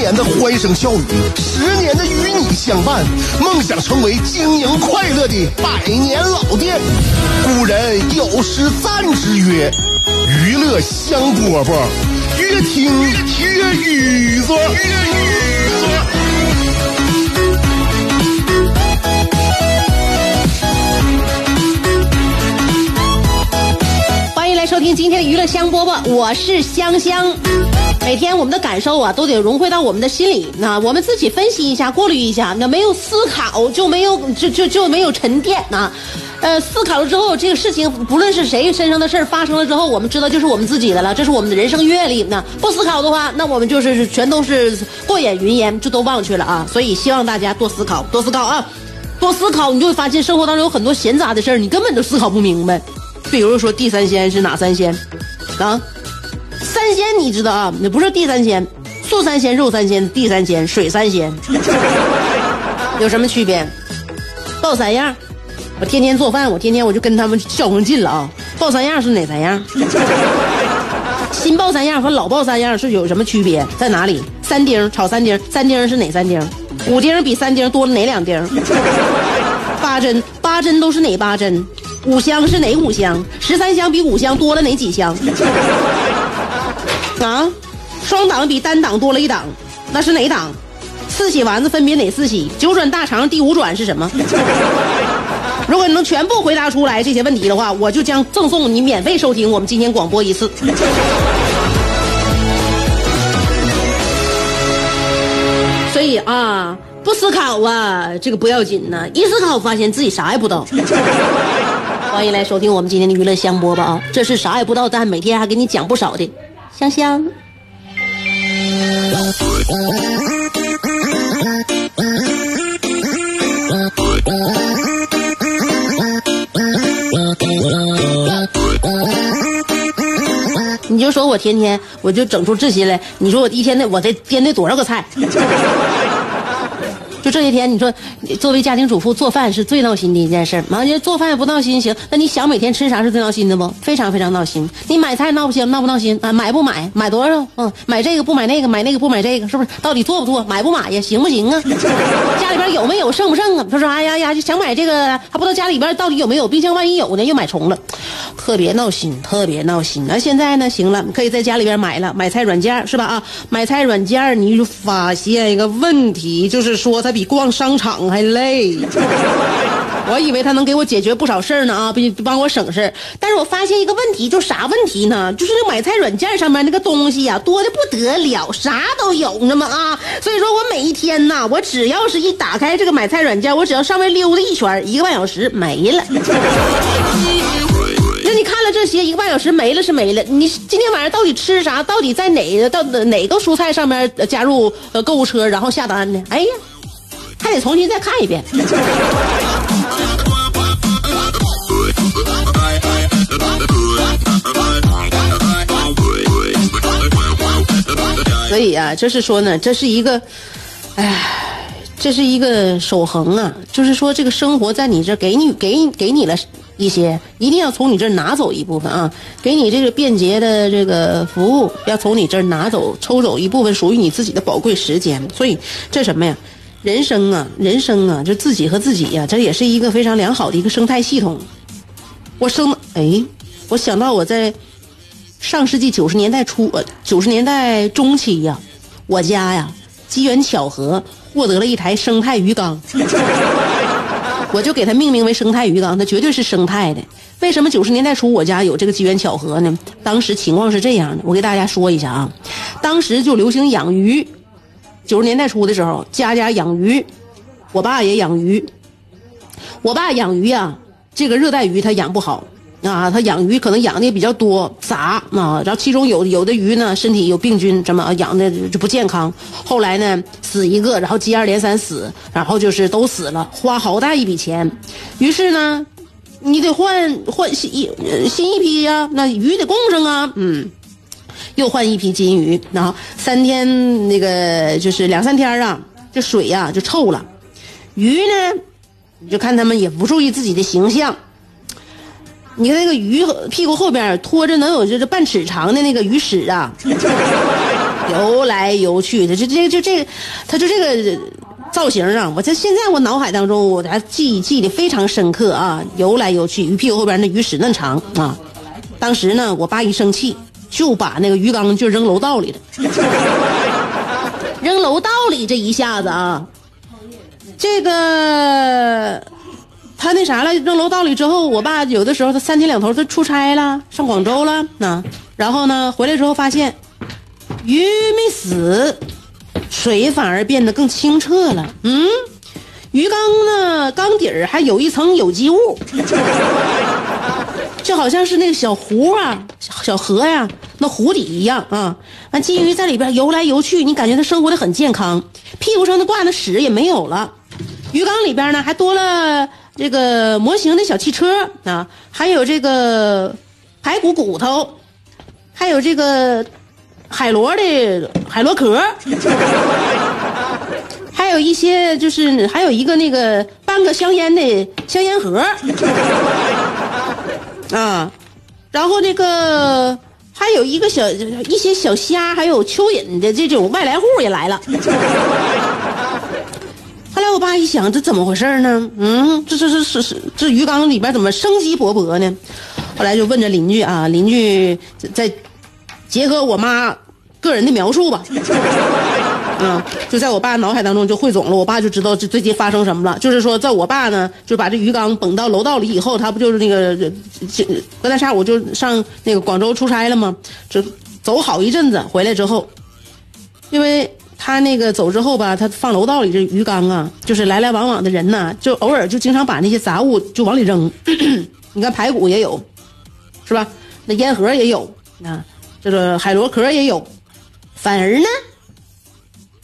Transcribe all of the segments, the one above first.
年的欢声笑语，十年的与你相伴，梦想成为经营快乐的百年老店。古人有诗赞之曰：“娱乐香饽饽，越听越雨左。”欢迎来收听今天的娱乐香饽饽，我是香香。每天我们的感受啊，都得融汇到我们的心里。那我们自己分析一下，过滤一下。那没有思考，就没有就就就没有沉淀呐。呃，思考了之后，这个事情不论是谁身上的事儿发生了之后，我们知道就是我们自己的了，这是我们的人生阅历。那不思考的话，那我们就是全都是过眼云烟，就都忘去了啊。所以希望大家多思考，多思考啊，多思考，你就会发现生活当中有很多闲杂的事儿，你根本就思考不明白。比如说地三鲜是哪三鲜啊？三鲜你知道啊？那不是地三鲜，素三鲜、肉三鲜、地三鲜、水三鲜，有什么区别？报三样。我天天做饭，我天天我就跟他们较上劲了啊！报三样是哪三样？新报三样和老报三样是有什么区别？在哪里？三丁炒三丁，三丁是哪三丁？五丁比三丁多了哪两丁？八珍八珍都是哪八珍？五香是哪五香？十三香比五香多了哪几香？啊，双档比单档多了一档，那是哪档？四喜丸子分别哪四喜？九转大肠第五转是什么？如果你能全部回答出来这些问题的话，我就将赠送你免费收听我们今天广播一次。所以啊，不思考啊，这个不要紧呐，一思考发现自己啥也不知道。欢迎来收听我们今天的娱乐香饽饽啊，这是啥也不知道，但每天还给你讲不少的香香。你就说我天天我就整出这些来，你说我一天得我得掂得多少个菜？就这些天，你说作为家庭主妇做饭是最闹心的一件事。完了做饭也不闹心行，那你想每天吃啥是最闹心的不？非常非常闹心。你买菜闹不行，闹不闹心啊？买不买？买多少？嗯，买这个不买那个，买那个不买这个，是不是？到底做不做？买不买呀？行不行啊？家里边有没有？剩不剩啊？他说哎呀呀，想买这个，还不知道家里边到底有没有。冰箱万一有呢，又买重了，特别闹心，特别闹心。那现在呢？行了，可以在家里边买了，买菜软件是吧？啊，买菜软件你就发现一个问题，就是说它。比逛商场还累，我以为他能给我解决不少事儿呢啊，比帮我省事但是我发现一个问题，就啥问题呢？就是那买菜软件上面那个东西呀，多的不得了，啥都有呢嘛啊。所以说我每一天呐，我只要是一打开这个买菜软件，我只要上面溜达一圈，一个半小时没了。那你看了这些，一个半小时没了是没了。你今天晚上到底吃啥？到底在哪到哪个蔬菜上面加入呃购物车，然后下单呢？哎呀！还得重新再看一遍。所以啊，就是说呢，这是一个，哎，这是一个守恒啊。就是说，这个生活在你这给你给给你了一些，一定要从你这拿走一部分啊。给你这个便捷的这个服务，要从你这拿走，抽走一部分属于你自己的宝贵时间。所以，这什么呀？人生啊，人生啊，就自己和自己呀，这也是一个非常良好的一个生态系统。我生哎，我想到我在上世纪九十年代初呃九十年代中期呀，我家呀机缘巧合获得了一台生态鱼缸，我就给它命名为生态鱼缸，它绝对是生态的。为什么九十年代初我家有这个机缘巧合呢？当时情况是这样的，我给大家说一下啊，当时就流行养鱼。九十年代初的时候，家家养鱼，我爸也养鱼。我爸养鱼呀，这个热带鱼他养不好，啊，他养鱼可能养的也比较多杂啊，然后其中有有的鱼呢身体有病菌，怎么养的就不健康。后来呢死一个，然后接二连三死，然后就是都死了，花好大一笔钱。于是呢，你得换换新一新一批呀，那鱼得供上啊，嗯。又换一批金鱼，然后三天那个就是两三天啊，这水呀就臭了。鱼呢，你就看他们也不注意自己的形象。你看那个鱼屁股后边拖着能有就是半尺长的那个鱼屎啊，游来游去的，就这个就这，它就这个造型啊！我这现在我脑海当中我还记记得非常深刻啊，游来游去，鱼屁股后边那鱼屎那长啊。当时呢，我爸一生气。就把那个鱼缸就扔楼道里了，扔楼道里这一下子啊，这个他那啥了，扔楼道里之后，我爸有的时候他三天两头他出差了，上广州了。那，然后呢回来之后发现鱼没死，水反而变得更清澈了，嗯，鱼缸呢缸底儿还有一层有机物。就好像是那个小湖啊，小河呀，那湖底一样啊。那金鱼在里边游来游去，你感觉它生活的很健康，屁股上的挂的屎也没有了。鱼缸里边呢，还多了这个模型的小汽车啊，还有这个排骨骨头，还有这个海螺的海螺壳，还有一些就是还有一个那个半个香烟的香烟盒。啊，然后那个还有一个小一些小虾，还有蚯蚓的这种外来户也来了。后来我爸一想，这怎么回事呢？嗯，这这这是是这鱼缸里边怎么生机勃勃呢？后来就问着邻居啊，邻居再结合我妈个人的描述吧。嗯，就在我爸脑海当中就汇总了，我爸就知道这最近发生什么了。就是说，在我爸呢，就把这鱼缸捧到楼道里以后，他不就是那个，隔三差五就上那个广州出差了吗？就走好一阵子，回来之后，因为他那个走之后吧，他放楼道里这鱼缸啊，就是来来往往的人呐，就偶尔就经常把那些杂物就往里扔。你看排骨也有，是吧？那烟盒也有啊，这个海螺壳也有，反而呢。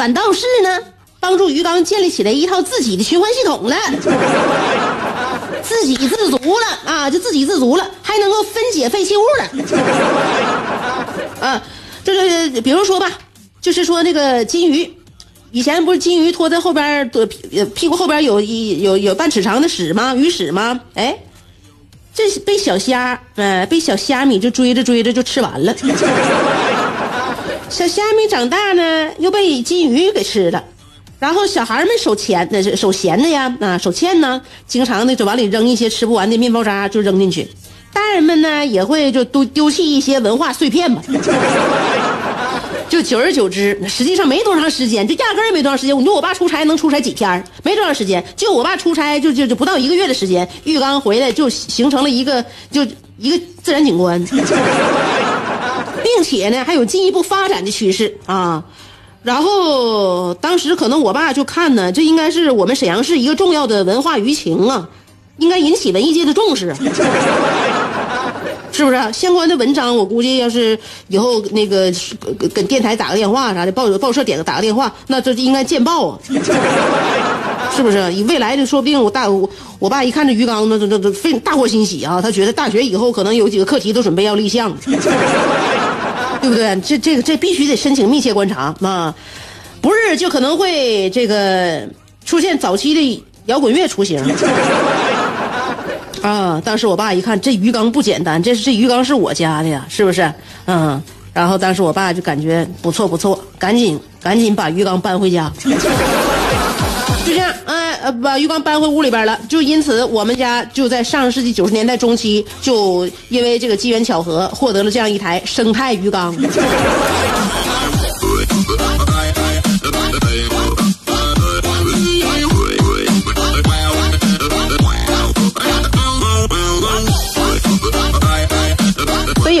反倒是呢，帮助鱼缸建立起来一套自己的循环系统了，自给自足了啊，就自给自足了，还能够分解废弃物了。啊，这个比如说吧，就是说那个金鱼，以前不是金鱼拖在后边的屁股后边有一有有半尺长的屎吗？鱼屎吗？哎，这被小虾，呃，被小虾米就追着追着就吃完了。小虾米长大呢，又被金鱼给吃了，然后小孩们手钱那是手闲的呀，啊手欠呢，经常的就往里扔一些吃不完的面包渣，就扔进去。大人们呢也会就都丢弃一些文化碎片吧。就久而久之，实际上没多长时间，就压根儿没多长时间。你说我爸出差能出差几天？没多长时间，就我爸出差就就就不到一个月的时间，浴缸回来就形成了一个就一个自然景观。并且呢，还有进一步发展的趋势啊。然后当时可能我爸就看呢，这应该是我们沈阳市一个重要的文化舆情啊，应该引起文艺界的重视，是不是？相关的文章，我估计要是以后那个跟电台打个电话啥的，报报社点个打个电话，那这应该见报啊，是不是？以未来的，说不定我大我我爸一看这鱼缸，那这这这非大获欣喜啊，他觉得大学以后可能有几个课题都准备要立项。对不对？这这个这必须得申请密切观察啊，不是就可能会这个出现早期的摇滚乐雏形 啊！当时我爸一看这鱼缸不简单，这是这鱼缸是我家的呀，是不是？嗯，然后当时我爸就感觉不错不错，赶紧赶紧把鱼缸搬回家。就这样，哎，把鱼缸搬回屋里边了。就因此，我们家就在上世纪九十年代中期，就因为这个机缘巧合，获得了这样一台生态鱼缸。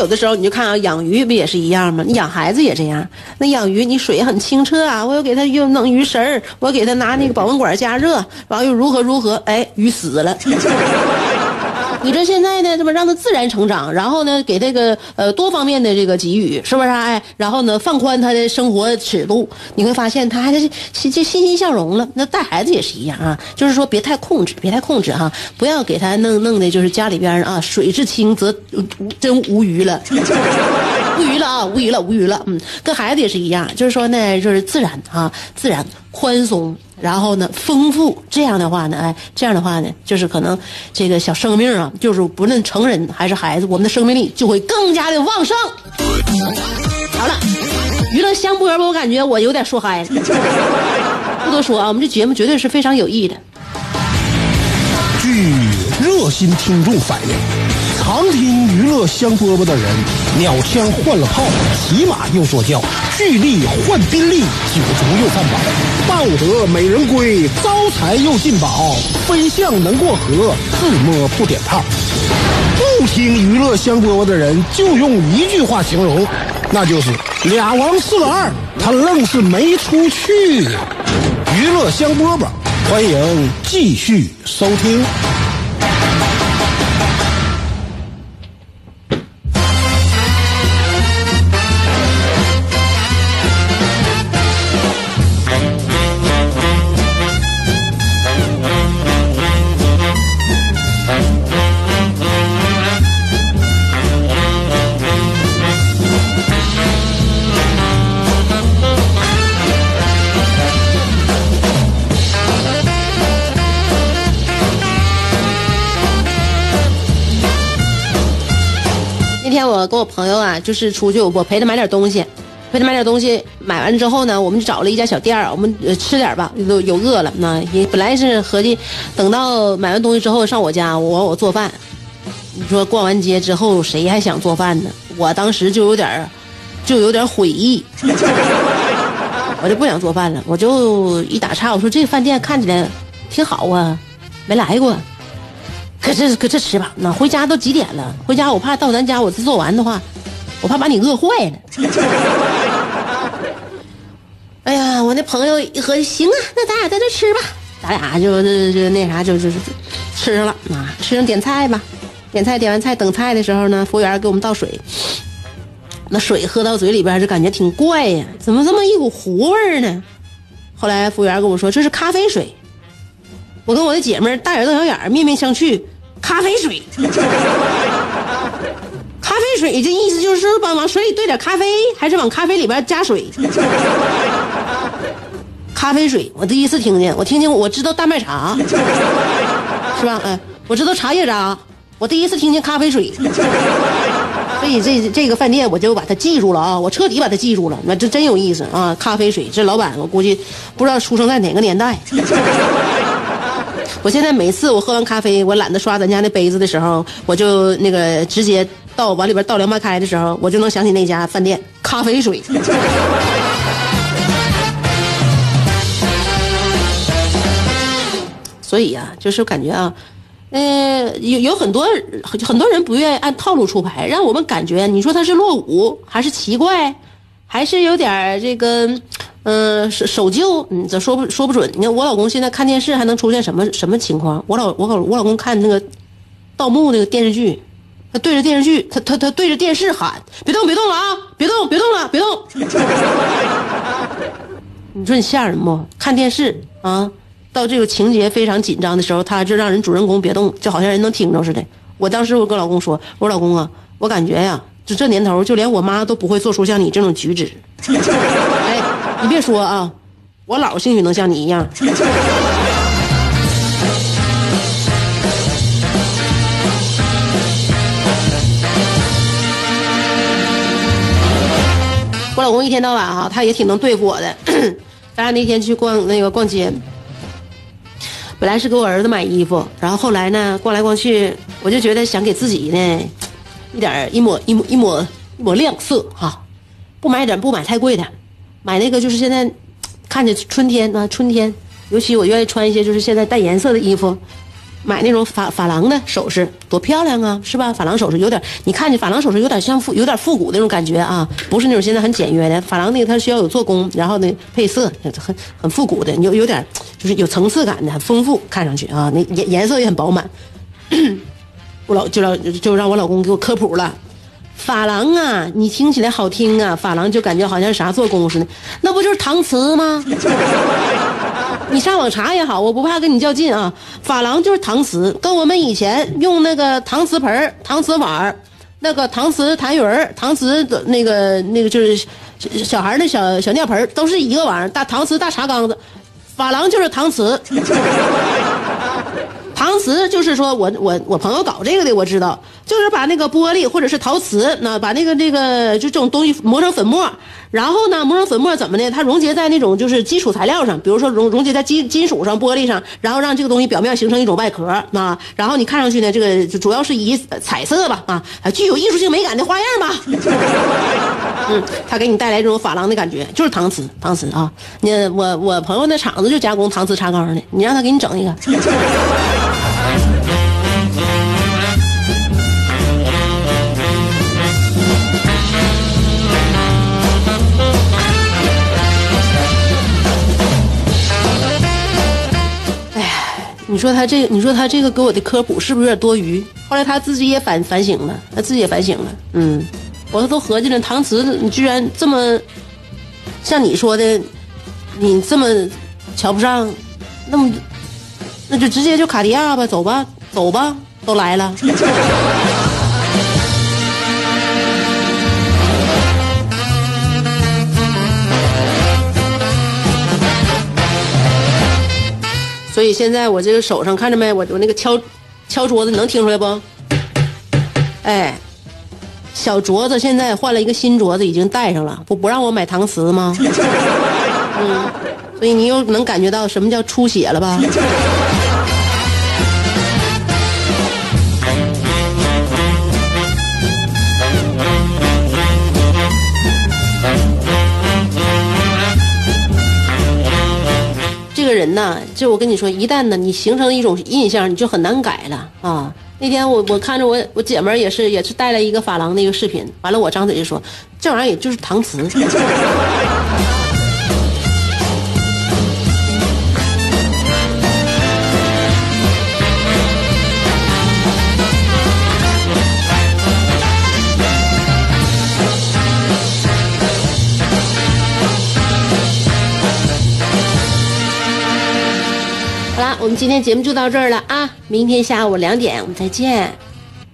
有的时候你就看啊，养鱼不也是一样吗？你养孩子也这样。那养鱼，你水很清澈啊，我又给他又弄鱼食儿，我给他拿那个保温管加热，完又如何如何，哎，鱼死了。你这现在呢，这不让他自然成长，然后呢，给这个呃多方面的这个给予，是不是、啊？哎，然后呢，放宽他的生活尺度，你会发现他还是这欣欣向荣了。那带孩子也是一样啊，就是说别太控制，别太控制哈，不要给他弄弄的，就是家里边啊，水至清则无真无鱼了，无鱼了啊，无鱼了，无鱼了。嗯，跟孩子也是一样，就是说呢，就是自然啊，自然宽松。然后呢，丰富这样的话呢，哎，这样的话呢，就是可能这个小生命啊，就是不论成人还是孩子，我们的生命力就会更加的旺盛。好了，娱乐香饽饽，我感觉我有点说嗨了。不多说啊，我们这节目绝对是非常有意义的。据热心听众反映，常听娱乐香饽饽的人，鸟枪换了炮，骑马又坐轿，巨力换宾利，酒足又饭饱，抱得美人归，招财又进宝，飞象能过河，自摸不点炮。不听娱乐香饽饽的人，就用一句话形容，那就是俩王四个二，他愣是没出去。娱乐香饽饽，欢迎继续收听。那天我跟我朋友啊，就是出去，我陪他买点东西，陪他买点东西。买完之后呢，我们就找了一家小店，我们吃点吧，有有饿了。那也本来是合计，等到买完东西之后上我家，我我做饭。你说逛完街之后，谁还想做饭呢？我当时就有点儿，就有点悔意，我就不想做饭了。我就一打岔，我说这饭店看起来挺好啊，没来过。可这可这吃吧，那回家都几点了？回家我怕到咱家我这做完的话，我怕把你饿坏了。哎呀，我那朋友一合计，行啊，那咱俩在这吃吧，咱俩就就就那啥，就就就吃上了啊，吃上点菜吧，点菜点完菜等菜的时候呢，服务员给我们倒水，那水喝到嘴里边就感觉挺怪呀，怎么这么一股糊味呢？后来服务员跟我说这是咖啡水。我跟我的姐妹大眼瞪小眼，面面相觑。咖啡水，咖啡水，这意思就是把往水里兑点咖啡，还是往咖啡里边加水？咖啡水，我第一次听见，我听见我知道大麦茶，是吧？哎，我知道茶叶渣，我第一次听见咖啡水。所以这这个饭店我就把它记住了啊，我彻底把它记住了，那这真有意思啊！咖啡水，这老板我估计不知道出生在哪个年代。我现在每次我喝完咖啡，我懒得刷咱家那杯子的时候，我就那个直接倒往里边倒凉白开的时候，我就能想起那家饭店咖啡水。所以啊，就是感觉啊，呃，有有很多很多人不愿意按套路出牌，让我们感觉，你说他是落伍，还是奇怪，还是有点这个。嗯，守守旧，嗯，这说不说不准。你看我老公现在看电视还能出现什么什么情况？我老我老我老公看那个盗墓那个电视剧，他对着电视剧，他他他对着电视喊：“别动，别动了啊！别动，别动了，别动！” 你说你吓人不？看电视啊，到这个情节非常紧张的时候，他就让人主人公别动，就好像人能听着似的。我当时我跟老公说：“我说老公啊，我感觉呀，就这年头，就连我妈都不会做出像你这种举止。”你别说啊，我姥兴许能像你一样。我老公一天到晚哈，他也挺能对付我的。咱俩那天去逛那个逛街，本来是给我儿子买衣服，然后后来呢，逛来逛去，我就觉得想给自己呢，一点一抹一抹一抹一抹亮色哈，不买点不买太贵的。买那个就是现在，看着春天啊，春天，尤其我愿意穿一些就是现在带颜色的衣服，买那种珐珐琅的首饰，多漂亮啊，是吧？珐琅首饰有点，你看见珐琅首饰有点像复，有点复古那种感觉啊，不是那种现在很简约的珐琅那个，它需要有做工，然后呢配色很很复古的，有有点就是有层次感的，很丰富，看上去啊，那颜颜色也很饱满。我老就让就让我老公给我科普了。珐琅啊，你听起来好听啊，珐琅就感觉好像啥做工似的，那不就是搪瓷吗？你上网查也好，我不怕跟你较劲啊。珐琅就是搪瓷，跟我们以前用那个搪瓷盆、搪瓷碗、那个搪瓷痰盂搪瓷的那个那个就是小孩的小小尿盆都是一个玩意儿，大搪瓷大茶缸子。珐琅就是搪瓷。搪瓷就是说我我我朋友搞这个的，我知道，就是把那个玻璃或者是陶瓷，那把那个这个就这种东西磨成粉末，然后呢磨成粉末怎么的？它溶解在那种就是基础材料上，比如说溶溶解在金金属上、玻璃上，然后让这个东西表面形成一种外壳啊，然后你看上去呢，这个主要是以彩色吧啊，具有艺术性美感的花样吧。嗯，它给你带来这种珐琅的感觉，就是搪瓷，搪瓷啊。那我我朋友那厂子就加工搪瓷茶缸的，你让他给你整一个。说他这个，你说他这个给我的科普是不是有点多余？后来他自己也反反省了，他自己也反省了。嗯，我都合计了，搪瓷你居然这么像你说的，你这么瞧不上，那么那就直接就卡地亚吧，走吧，走吧，都来了。所以现在我这个手上看着没？我我那个敲敲桌子，你能听出来不？哎，小镯子现在换了一个新镯子，已经戴上了。不不让我买搪瓷吗？嗯，所以你又能感觉到什么叫出血了吧？个人呐，就我跟你说，一旦呢你形成一种印象，你就很难改了啊。那天我我看着我我姐们也是也是带了一个珐琅的一个视频，完了我张嘴就说，这玩意儿也就是搪瓷。我们今天节目就到这儿了啊！明天下午两点我们再见。